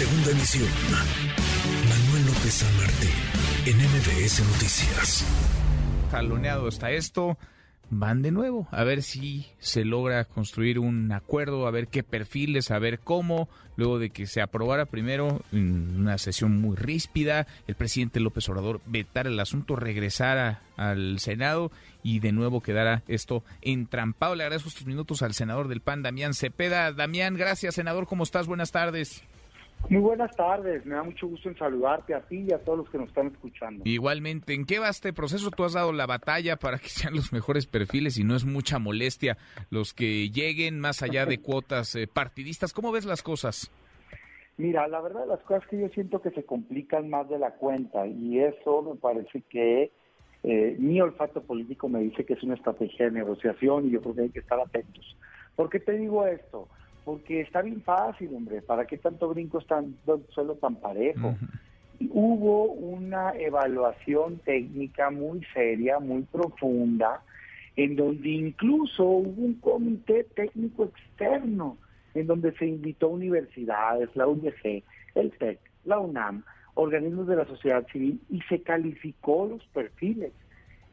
Segunda emisión. Manuel López San Martín, en MBS Noticias. Jaloneado está esto van de nuevo a ver si se logra construir un acuerdo, a ver qué perfiles, a ver cómo, luego de que se aprobara primero en una sesión muy ríspida, el presidente López Obrador vetara el asunto, regresara al Senado y de nuevo quedara esto entrampado. Le agradezco estos minutos al senador del PAN, Damián Cepeda. Damián, gracias, senador, ¿cómo estás? Buenas tardes. Muy buenas tardes, me da mucho gusto en saludarte a ti y a todos los que nos están escuchando. Igualmente, ¿en qué va este proceso? Tú has dado la batalla para que sean los mejores perfiles y no es mucha molestia los que lleguen más allá de cuotas eh, partidistas. ¿Cómo ves las cosas? Mira, la verdad las cosas que yo siento que se complican más de la cuenta y eso me parece que eh, mi olfato político me dice que es una estrategia de negociación y yo creo que hay que estar atentos. ¿Por qué te digo esto? Porque está bien fácil, hombre, ¿para qué tanto brinco tan, suelo tan parejo? Hubo una evaluación técnica muy seria, muy profunda, en donde incluso hubo un comité técnico externo, en donde se invitó a universidades, la UNG, el TEC, la UNAM, organismos de la sociedad civil, y se calificó los perfiles.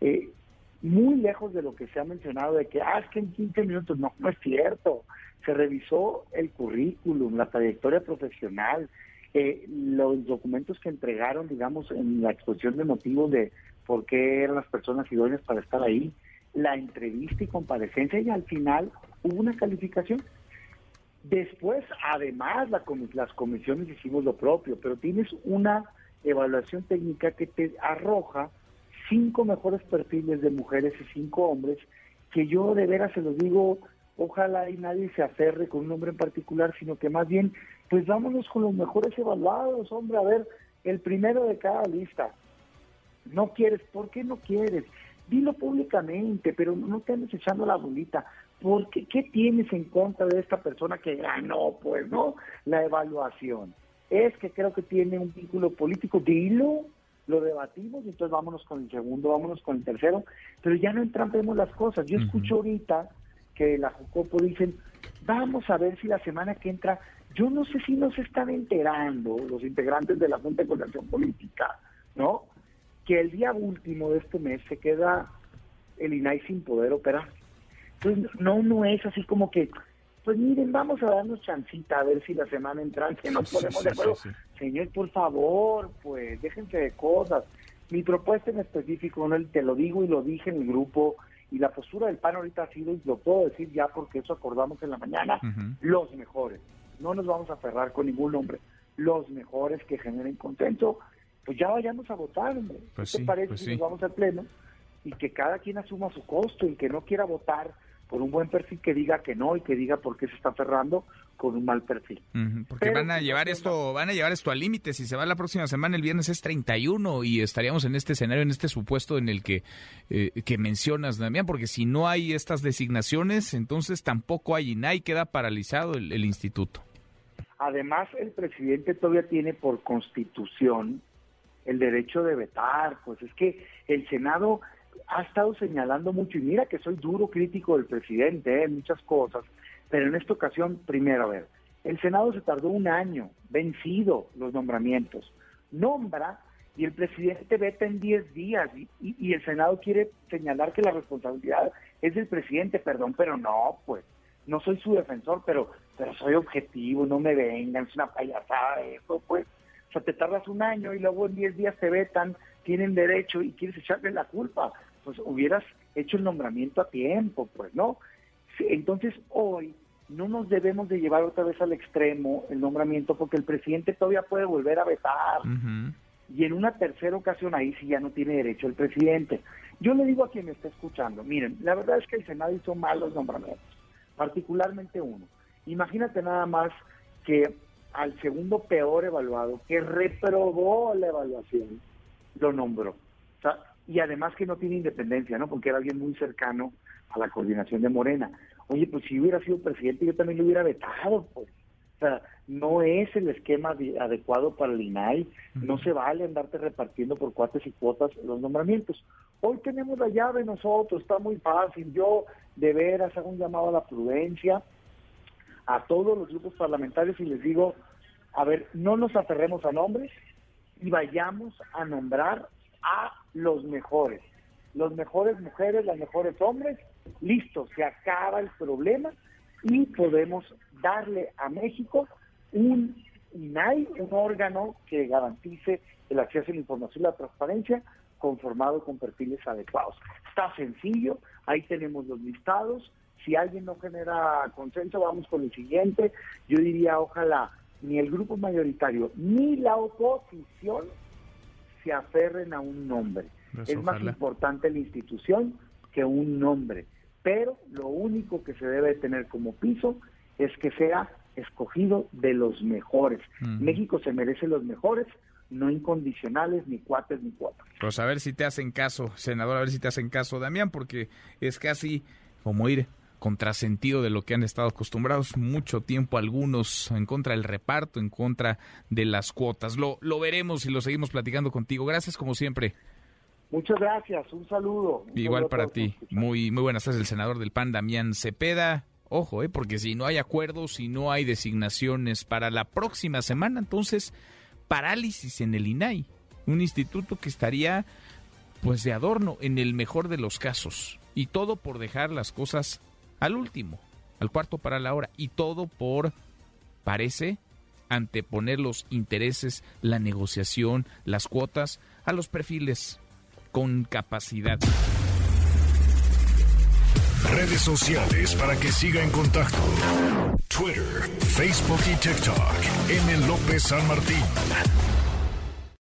Eh, muy lejos de lo que se ha mencionado de que, ah, es que en 15 minutos, no, no es cierto se revisó el currículum, la trayectoria profesional, eh, los documentos que entregaron, digamos, en la exposición de motivos de por qué eran las personas idóneas para estar ahí, la entrevista y comparecencia y al final hubo una calificación. Después, además, las comisiones hicimos lo propio, pero tienes una evaluación técnica que te arroja cinco mejores perfiles de mujeres y cinco hombres, que yo de veras se los digo ojalá y nadie se aferre con un nombre en particular, sino que más bien, pues vámonos con los mejores evaluados, hombre, a ver, el primero de cada lista. No quieres, ¿por qué no quieres? Dilo públicamente, pero no te andes echando la bolita. porque qué? tienes en contra de esta persona que ganó? Pues no, la evaluación. Es que creo que tiene un vínculo político, dilo, lo debatimos, y entonces vámonos con el segundo, vámonos con el tercero, pero ya no entrampemos las cosas. Yo escucho ahorita que la Jucopo dicen, vamos a ver si la semana que entra, yo no sé si nos están enterando los integrantes de la Junta de Coordinación Política, ¿no? Que el día último de este mes se queda el INAI sin poder operar. Entonces, no, no es así como que, pues miren, vamos a darnos chancita a ver si la semana entrante nos ponemos de acuerdo. Señor, por favor, pues déjense de cosas. Mi propuesta en específico, ¿no? te lo digo y lo dije en el grupo, y la postura del PAN ahorita ha sido, y lo puedo decir ya porque eso acordamos en la mañana, los mejores. No nos vamos a aferrar con ningún nombre. Los mejores que generen contento, pues ya vayamos a votar, hombre. Pues ¿Qué parece pues si nos vamos al pleno? Y que cada quien asuma su costo y que no quiera votar por un buen perfil que diga que no y que diga por qué se está aferrando con un mal perfil. porque van a llevar esto, van a llevar esto al límite. Si se va la próxima semana, el viernes es 31 y estaríamos en este escenario, en este supuesto en el que, eh, que mencionas, Damián, porque si no hay estas designaciones, entonces tampoco hay INAI, queda paralizado el, el instituto. Además, el presidente todavía tiene por constitución el derecho de vetar, pues es que el Senado ha estado señalando mucho, y mira que soy duro crítico del presidente ¿eh? en muchas cosas, pero en esta ocasión, primero, a ver, el Senado se tardó un año, vencido los nombramientos, nombra y el presidente veta en 10 días y, el Senado quiere señalar que la responsabilidad es del presidente, perdón, pero no, pues, no soy su defensor, pero, pero soy objetivo, no me vengan, es una payasada eso, pues. O sea, te tardas un año y luego en 10 días te vetan, tienen derecho y quieres echarle la culpa pues hubieras hecho el nombramiento a tiempo, pues, ¿no? Entonces hoy no nos debemos de llevar otra vez al extremo el nombramiento porque el presidente todavía puede volver a vetar. Y en una tercera ocasión ahí sí ya no tiene derecho el presidente. Yo le digo a quien me está escuchando, miren, la verdad es que el Senado hizo mal los nombramientos, particularmente uno. Imagínate nada más que al segundo peor evaluado, que reprobó la evaluación, lo nombró. O sea, y además que no tiene independencia, ¿no? Porque era alguien muy cercano a la coordinación de Morena. Oye, pues si hubiera sido presidente yo también lo hubiera vetado, pues. O sea, no es el esquema adecuado para el INAI, no se vale andarte repartiendo por cuates y cuotas los nombramientos. Hoy tenemos la llave nosotros, está muy fácil. Yo de veras hago un llamado a la prudencia a todos los grupos parlamentarios y les digo, a ver, no nos aferremos a nombres y vayamos a nombrar a los mejores. Los mejores mujeres, los mejores hombres, listo, se acaba el problema y podemos darle a México un INAI, un órgano que garantice el acceso a la información y la transparencia conformado con perfiles adecuados. Está sencillo, ahí tenemos los listados. Si alguien no genera consenso, vamos con el siguiente. Yo diría, ojalá ni el grupo mayoritario ni la oposición se aferren a un nombre. Pues es más importante la institución que un nombre. Pero lo único que se debe tener como piso es que sea escogido de los mejores. México se merece los mejores, no incondicionales, ni cuates, ni cuatro. Pues a ver si te hacen caso, senador, a ver si te hacen caso, Damián, porque es casi como ir contrasentido de lo que han estado acostumbrados mucho tiempo algunos en contra del reparto, en contra de las cuotas. Lo, lo veremos y lo seguimos platicando contigo. Gracias como siempre. Muchas gracias, un saludo. Igual para ti. Muy, muy buenas tardes, el senador del PAN, Damián Cepeda. Ojo, eh, porque si no hay acuerdos, si no hay designaciones para la próxima semana, entonces parálisis en el INAI, un instituto que estaría pues de adorno en el mejor de los casos. Y todo por dejar las cosas al último, al cuarto para la hora. Y todo por, parece, anteponer los intereses, la negociación, las cuotas a los perfiles con capacidad. Redes sociales para que siga en contacto: Twitter, Facebook y TikTok. M. López San Martín.